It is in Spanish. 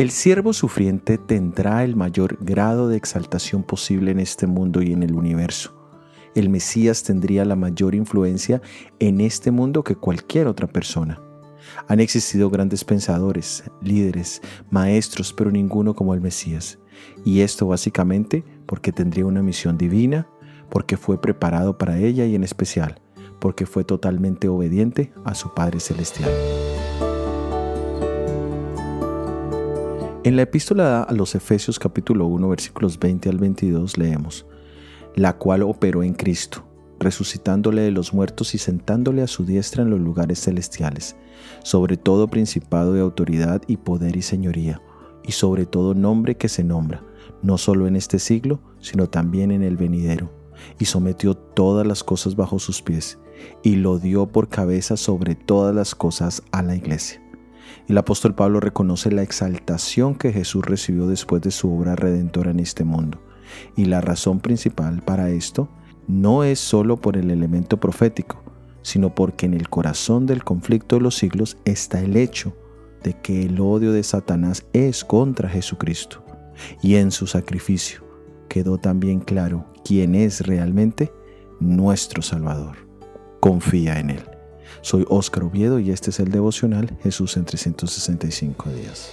El siervo sufriente tendrá el mayor grado de exaltación posible en este mundo y en el universo. El Mesías tendría la mayor influencia en este mundo que cualquier otra persona. Han existido grandes pensadores, líderes, maestros, pero ninguno como el Mesías. Y esto básicamente porque tendría una misión divina, porque fue preparado para ella y en especial porque fue totalmente obediente a su Padre Celestial. En la epístola a los Efesios capítulo 1 versículos 20 al 22 leemos, la cual operó en Cristo, resucitándole de los muertos y sentándole a su diestra en los lugares celestiales, sobre todo principado de autoridad y poder y señoría, y sobre todo nombre que se nombra, no solo en este siglo, sino también en el venidero, y sometió todas las cosas bajo sus pies, y lo dio por cabeza sobre todas las cosas a la iglesia el apóstol Pablo reconoce la exaltación que Jesús recibió después de su obra redentora en este mundo. Y la razón principal para esto no es solo por el elemento profético, sino porque en el corazón del conflicto de los siglos está el hecho de que el odio de Satanás es contra Jesucristo. Y en su sacrificio quedó también claro quién es realmente nuestro Salvador. Confía en Él. Soy Óscar Oviedo y este es el devocional Jesús en 365 días.